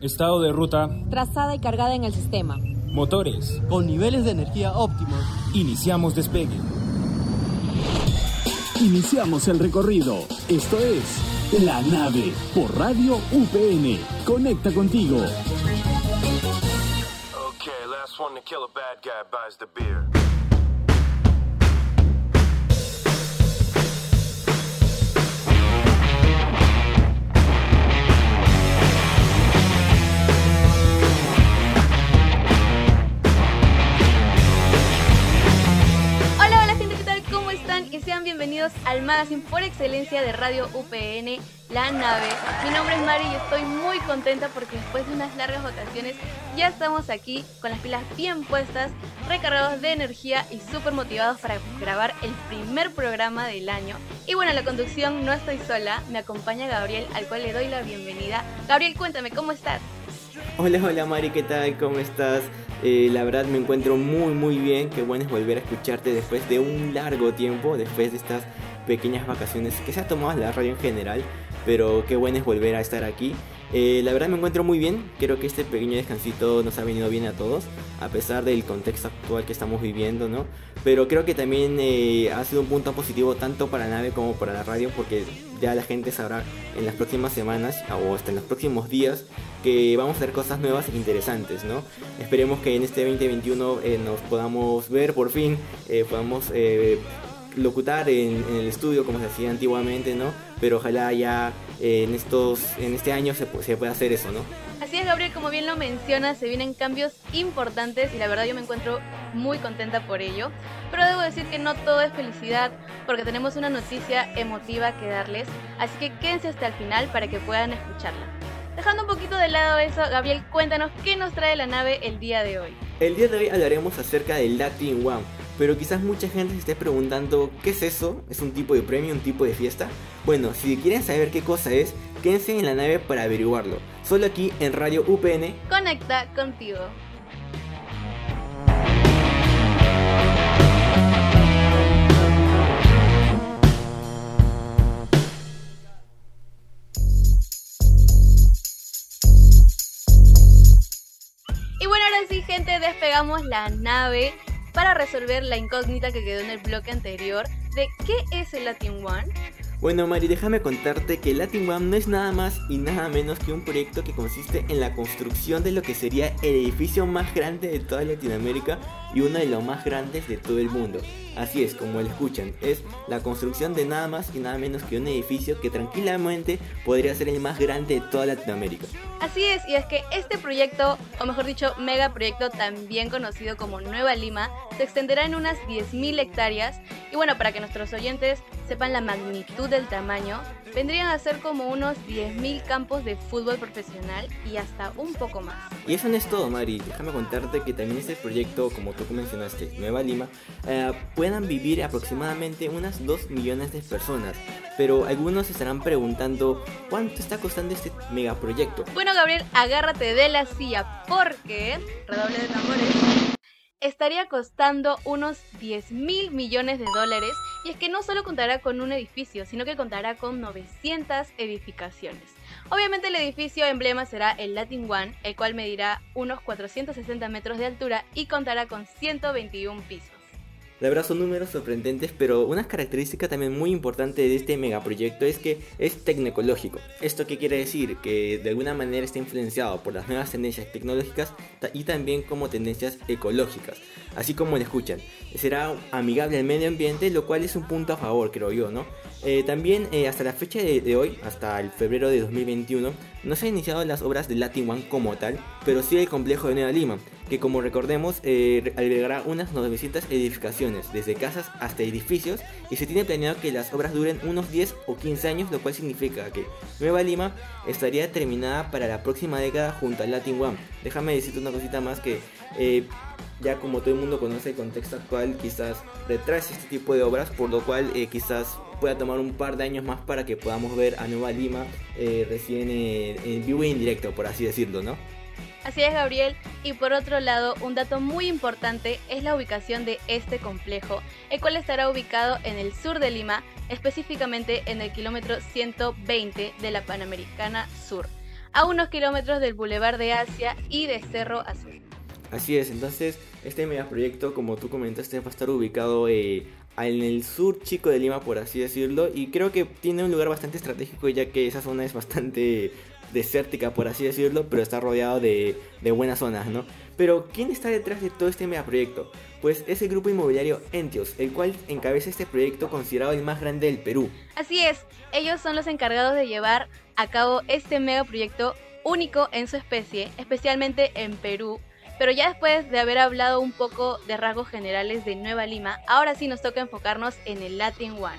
Estado de ruta. Trazada y cargada en el sistema. Motores. Con niveles de energía óptimos. Iniciamos despegue. Iniciamos el recorrido. Esto es La Nave por Radio UPN. Conecta contigo. Okay, last one to kill a bad guy buys the beer. Por excelencia de Radio UPN, La Nave. Mi nombre es Mari y estoy muy contenta porque después de unas largas vacaciones ya estamos aquí con las pilas bien puestas, recargados de energía y súper motivados para grabar el primer programa del año. Y bueno, en la conducción no estoy sola, me acompaña Gabriel, al cual le doy la bienvenida. Gabriel, cuéntame, ¿cómo estás? Hola, hola Mari, ¿qué tal? ¿Cómo estás? Eh, la verdad me encuentro muy muy bien, qué bueno es volver a escucharte después de un largo tiempo, después de estas pequeñas vacaciones que se ha tomado la radio en general, pero qué bueno es volver a estar aquí. Eh, la verdad me encuentro muy bien, creo que este pequeño descansito nos ha venido bien a todos, a pesar del contexto actual que estamos viviendo, ¿no? Pero creo que también eh, ha sido un punto positivo tanto para la nave como para la radio, porque ya la gente sabrá en las próximas semanas o hasta en los próximos días que vamos a hacer cosas nuevas e interesantes, ¿no? Esperemos que en este 2021 eh, nos podamos ver por fin, eh, podamos eh, locutar en, en, el estudio como se hacía antiguamente, ¿no? Pero ojalá ya eh, en estos en este año se, se pueda hacer eso, ¿no? Así es, Gabriel, como bien lo mencionas, se vienen cambios importantes y la verdad yo me encuentro muy contenta por ello. Pero debo decir que no todo es felicidad porque tenemos una noticia emotiva que darles, así que quédense hasta el final para que puedan escucharla. Dejando un poquito de lado eso, Gabriel, cuéntanos qué nos trae la nave el día de hoy. El día de hoy hablaremos acerca del Latin One, pero quizás mucha gente se esté preguntando ¿qué es eso? ¿Es un tipo de premio, un tipo de fiesta? Bueno, si quieren saber qué cosa es, quédense en la nave para averiguarlo. Solo aquí en Radio UPN. Conecta contigo. Y bueno, ahora sí, gente, despegamos la nave para resolver la incógnita que quedó en el bloque anterior de qué es el Latin One. Bueno, Mari, déjame contarte que Latin One no es nada más y nada menos que un proyecto que consiste en la construcción de lo que sería el edificio más grande de toda Latinoamérica y uno de los más grandes de todo el mundo. Así es, como lo escuchan, es la construcción de nada más y nada menos que un edificio que tranquilamente podría ser el más grande de toda Latinoamérica. Así es, y es que este proyecto, o mejor dicho, megaproyecto también conocido como Nueva Lima, se extenderá en unas 10.000 hectáreas. Y bueno, para que nuestros oyentes sepan la magnitud del tamaño, vendrían a ser como unos 10.000 campos de fútbol profesional y hasta un poco más. Y eso no es todo, Mari. Déjame contarte que también este proyecto, como tú mencionaste, Nueva Lima, eh, puedan vivir aproximadamente unas 2 millones de personas. Pero algunos estarán preguntando cuánto está costando este megaproyecto. Bueno, Gabriel, agárrate de la silla porque, redoble de tambores, estaría costando unos 10 mil millones de dólares y es que no solo contará con un edificio, sino que contará con 900 edificaciones. Obviamente el edificio emblema será el Latin One, el cual medirá unos 460 metros de altura y contará con 121 pisos. La verdad son números sorprendentes, pero una característica también muy importante de este megaproyecto es que es tecnoecológico. ¿Esto qué quiere decir? Que de alguna manera está influenciado por las nuevas tendencias tecnológicas y también como tendencias ecológicas. Así como lo escuchan, será amigable al medio ambiente, lo cual es un punto a favor, creo yo, ¿no? Eh, también eh, hasta la fecha de, hoy, hasta el febrero de 2021, no se han iniciado las obras de Latin One como tal, pero sí el complejo de Nueva Lima, que como recordemos eh, albergará unas 900 edificaciones, desde casas hasta edificios, y se tiene planeado que las obras duren unos 10 o 15 años, lo cual significa que Nueva Lima estaría terminada para la próxima década junto al Latin One. Déjame decirte una cosita más que ya como todo el mundo conoce el contexto actual, quizás retrase este tipo de obras, por lo cual eh, quizás pueda tomar un par de años más para que podamos ver a Nueva Lima eh, recién en, en vivo y en directo, por así decirlo, ¿no? Así es, Gabriel. Y por otro lado, un dato muy importante es la ubicación de este complejo, el cual estará ubicado en el sur de Lima, específicamente en el kilómetro 120 de la Panamericana Sur. a unos kilómetros del Boulevard de Asia y de Cerro Azul. Así es, entonces este megaproyecto, como tú comentaste, va a estar ubicado eh, en el sur chico de Lima, por así decirlo, y creo que tiene un lugar bastante estratégico ya que esa zona es bastante desértica, por así decirlo, pero está rodeado de, de buenas zonas, ¿no? Pero, ¿quién está detrás de todo este megaproyecto? Pues es el grupo inmobiliario Entios, el cual encabeza este proyecto considerado el más grande del Perú. Así es, ellos son los encargados de llevar a cabo este megaproyecto único en su especie, especialmente en Perú. Pero ya después de haber hablado un poco de rasgos generales de Nueva Lima, ahora sí nos toca enfocarnos en el Latin One.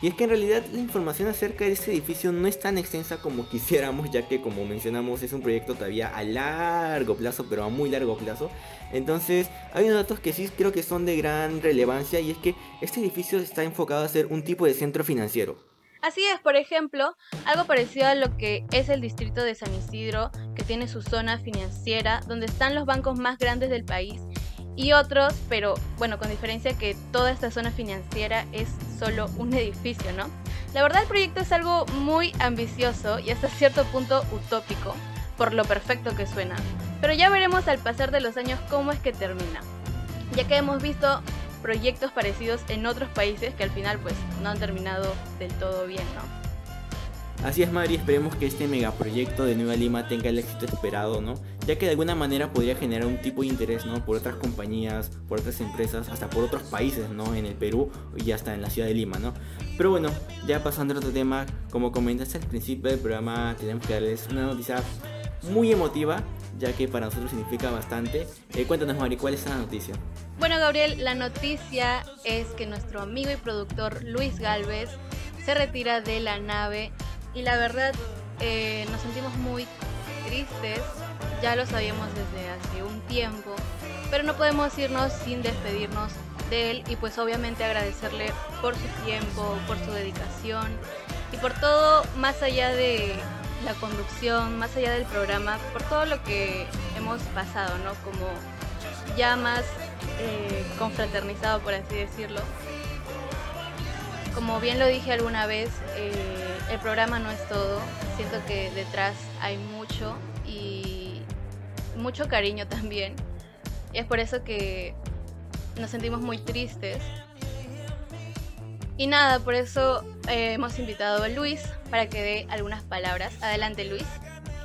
Y es que en realidad la información acerca de este edificio no es tan extensa como quisiéramos, ya que como mencionamos es un proyecto todavía a largo plazo, pero a muy largo plazo. Entonces hay unos datos que sí creo que son de gran relevancia y es que este edificio está enfocado a ser un tipo de centro financiero. Así es, por ejemplo, algo parecido a lo que es el distrito de San Isidro, que tiene su zona financiera, donde están los bancos más grandes del país y otros, pero bueno, con diferencia que toda esta zona financiera es solo un edificio, ¿no? La verdad el proyecto es algo muy ambicioso y hasta cierto punto utópico, por lo perfecto que suena. Pero ya veremos al pasar de los años cómo es que termina, ya que hemos visto proyectos parecidos en otros países que al final pues no han terminado del todo bien, ¿no? Así es, Mari, esperemos que este megaproyecto de Nueva Lima tenga el éxito esperado, ¿no? Ya que de alguna manera podría generar un tipo de interés, ¿no? Por otras compañías, por otras empresas, hasta por otros países, ¿no? En el Perú y hasta en la ciudad de Lima, ¿no? Pero bueno, ya pasando a otro tema, como comentaste al principio del programa, tenemos que darles una noticia muy emotiva, ya que para nosotros significa bastante. Eh, cuéntanos, Mari, ¿cuál es la noticia? Bueno, Gabriel, la noticia es que nuestro amigo y productor Luis Galvez se retira de la nave y la verdad eh, nos sentimos muy tristes, ya lo sabíamos desde hace un tiempo, pero no podemos irnos sin despedirnos de él y pues obviamente agradecerle por su tiempo, por su dedicación y por todo más allá de la conducción, más allá del programa, por todo lo que hemos pasado, ¿no? Como ya más eh, confraternizado, por así decirlo. Como bien lo dije alguna vez, eh, el programa no es todo. Siento que detrás hay mucho y mucho cariño también. Y es por eso que nos sentimos muy tristes. Y nada, por eso eh, hemos invitado a Luis para que dé algunas palabras. Adelante Luis.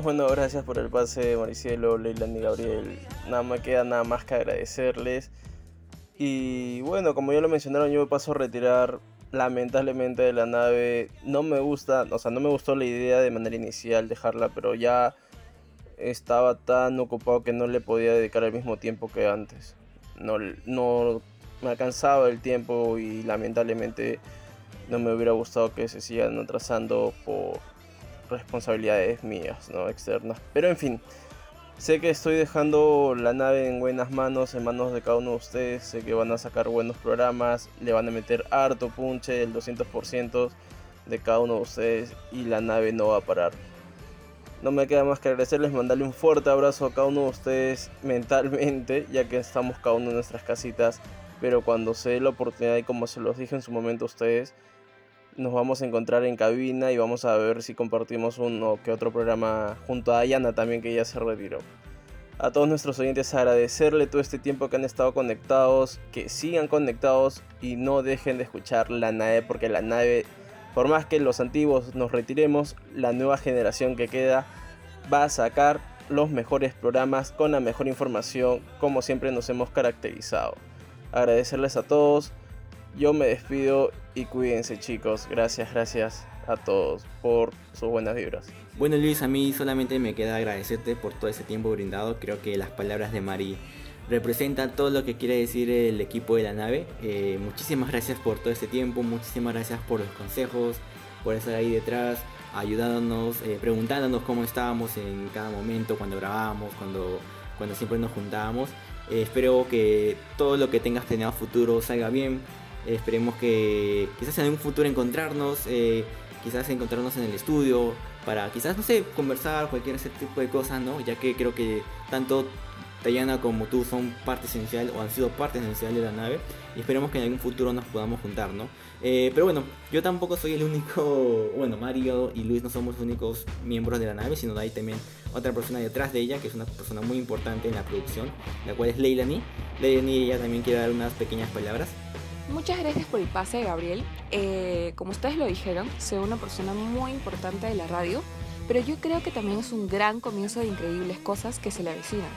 Bueno, gracias por el pase, Maricielo, Leilani y Gabriel. Nada me queda nada más que agradecerles. Y bueno, como ya lo mencionaron, yo me paso a retirar lamentablemente de la nave no me gusta, o sea, no me gustó la idea de manera inicial dejarla, pero ya estaba tan ocupado que no le podía dedicar el mismo tiempo que antes. No, no me alcanzaba el tiempo y lamentablemente no me hubiera gustado que se sigan atrasando por responsabilidades mías, ¿no? Externas. Pero en fin, Sé que estoy dejando la nave en buenas manos, en manos de cada uno de ustedes. Sé que van a sacar buenos programas, le van a meter harto punche, el 200% de cada uno de ustedes y la nave no va a parar. No me queda más que agradecerles, mandarle un fuerte abrazo a cada uno de ustedes mentalmente, ya que estamos cada uno en nuestras casitas. Pero cuando se dé la oportunidad y como se los dije en su momento a ustedes, nos vamos a encontrar en cabina y vamos a ver si compartimos uno que otro programa junto a Ayana también que ya se retiró. A todos nuestros oyentes agradecerle todo este tiempo que han estado conectados, que sigan conectados y no dejen de escuchar la nave porque la nave, por más que los antiguos nos retiremos, la nueva generación que queda va a sacar los mejores programas con la mejor información como siempre nos hemos caracterizado. Agradecerles a todos yo me despido y cuídense chicos. Gracias, gracias a todos por sus buenas vibras. Bueno Luis, a mí solamente me queda agradecerte por todo ese tiempo brindado. Creo que las palabras de Mari representan todo lo que quiere decir el equipo de la nave. Eh, muchísimas gracias por todo este tiempo, muchísimas gracias por los consejos, por estar ahí detrás, ayudándonos, eh, preguntándonos cómo estábamos en cada momento, cuando grabábamos, cuando, cuando siempre nos juntábamos. Eh, espero que todo lo que tengas planeado futuro salga bien esperemos que quizás en un futuro encontrarnos, eh, quizás encontrarnos en el estudio, para quizás, no sé, conversar, cualquier ese tipo de cosas, ¿no? Ya que creo que tanto Tayana como tú son parte esencial o han sido parte esencial de la nave y esperemos que en algún futuro nos podamos juntar, ¿no? Eh, pero bueno, yo tampoco soy el único, bueno, Mario y Luis no somos los únicos miembros de la nave, sino hay también otra persona detrás de ella, que es una persona muy importante en la producción, la cual es Leilani. Leilani ella también quiere dar unas pequeñas palabras. Muchas gracias por el pase, Gabriel. Eh, como ustedes lo dijeron, soy una persona muy importante de la radio, pero yo creo que también es un gran comienzo de increíbles cosas que se le avecinan.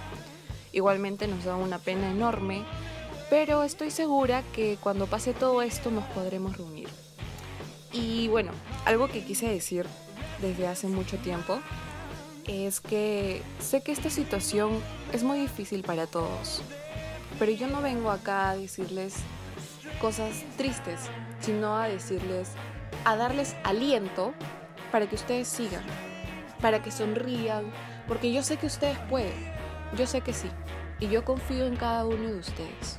Igualmente nos da una pena enorme, pero estoy segura que cuando pase todo esto nos podremos reunir. Y bueno, algo que quise decir desde hace mucho tiempo es que sé que esta situación es muy difícil para todos, pero yo no vengo acá a decirles cosas tristes, sino a decirles, a darles aliento para que ustedes sigan, para que sonrían, porque yo sé que ustedes pueden, yo sé que sí, y yo confío en cada uno de ustedes.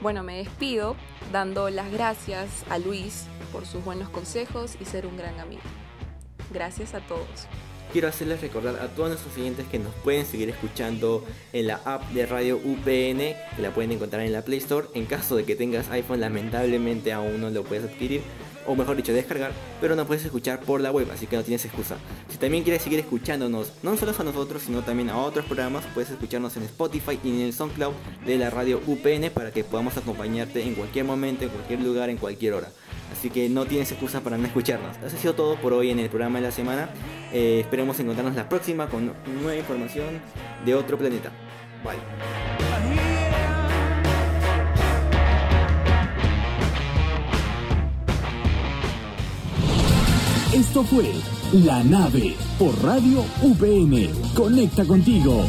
Bueno, me despido dando las gracias a Luis por sus buenos consejos y ser un gran amigo. Gracias a todos quiero hacerles recordar a todos nuestros oyentes que nos pueden seguir escuchando en la app de Radio UPN, que la pueden encontrar en la Play Store. En caso de que tengas iPhone, lamentablemente aún no lo puedes adquirir, o mejor dicho, descargar, pero no puedes escuchar por la web, así que no tienes excusa. Si también quieres seguir escuchándonos, no solo a nosotros, sino también a otros programas, puedes escucharnos en Spotify y en el SoundCloud de la radio UPN para que podamos acompañarte en cualquier momento, en cualquier lugar, en cualquier hora. Así que no tienes excusa para no escucharnos. Eso ha sido todo por hoy en el programa de la semana. Eh, esperemos encontrarnos la próxima con nueva información de otro planeta. Bye. Esto fue La Nave por Radio UPN. Conecta contigo.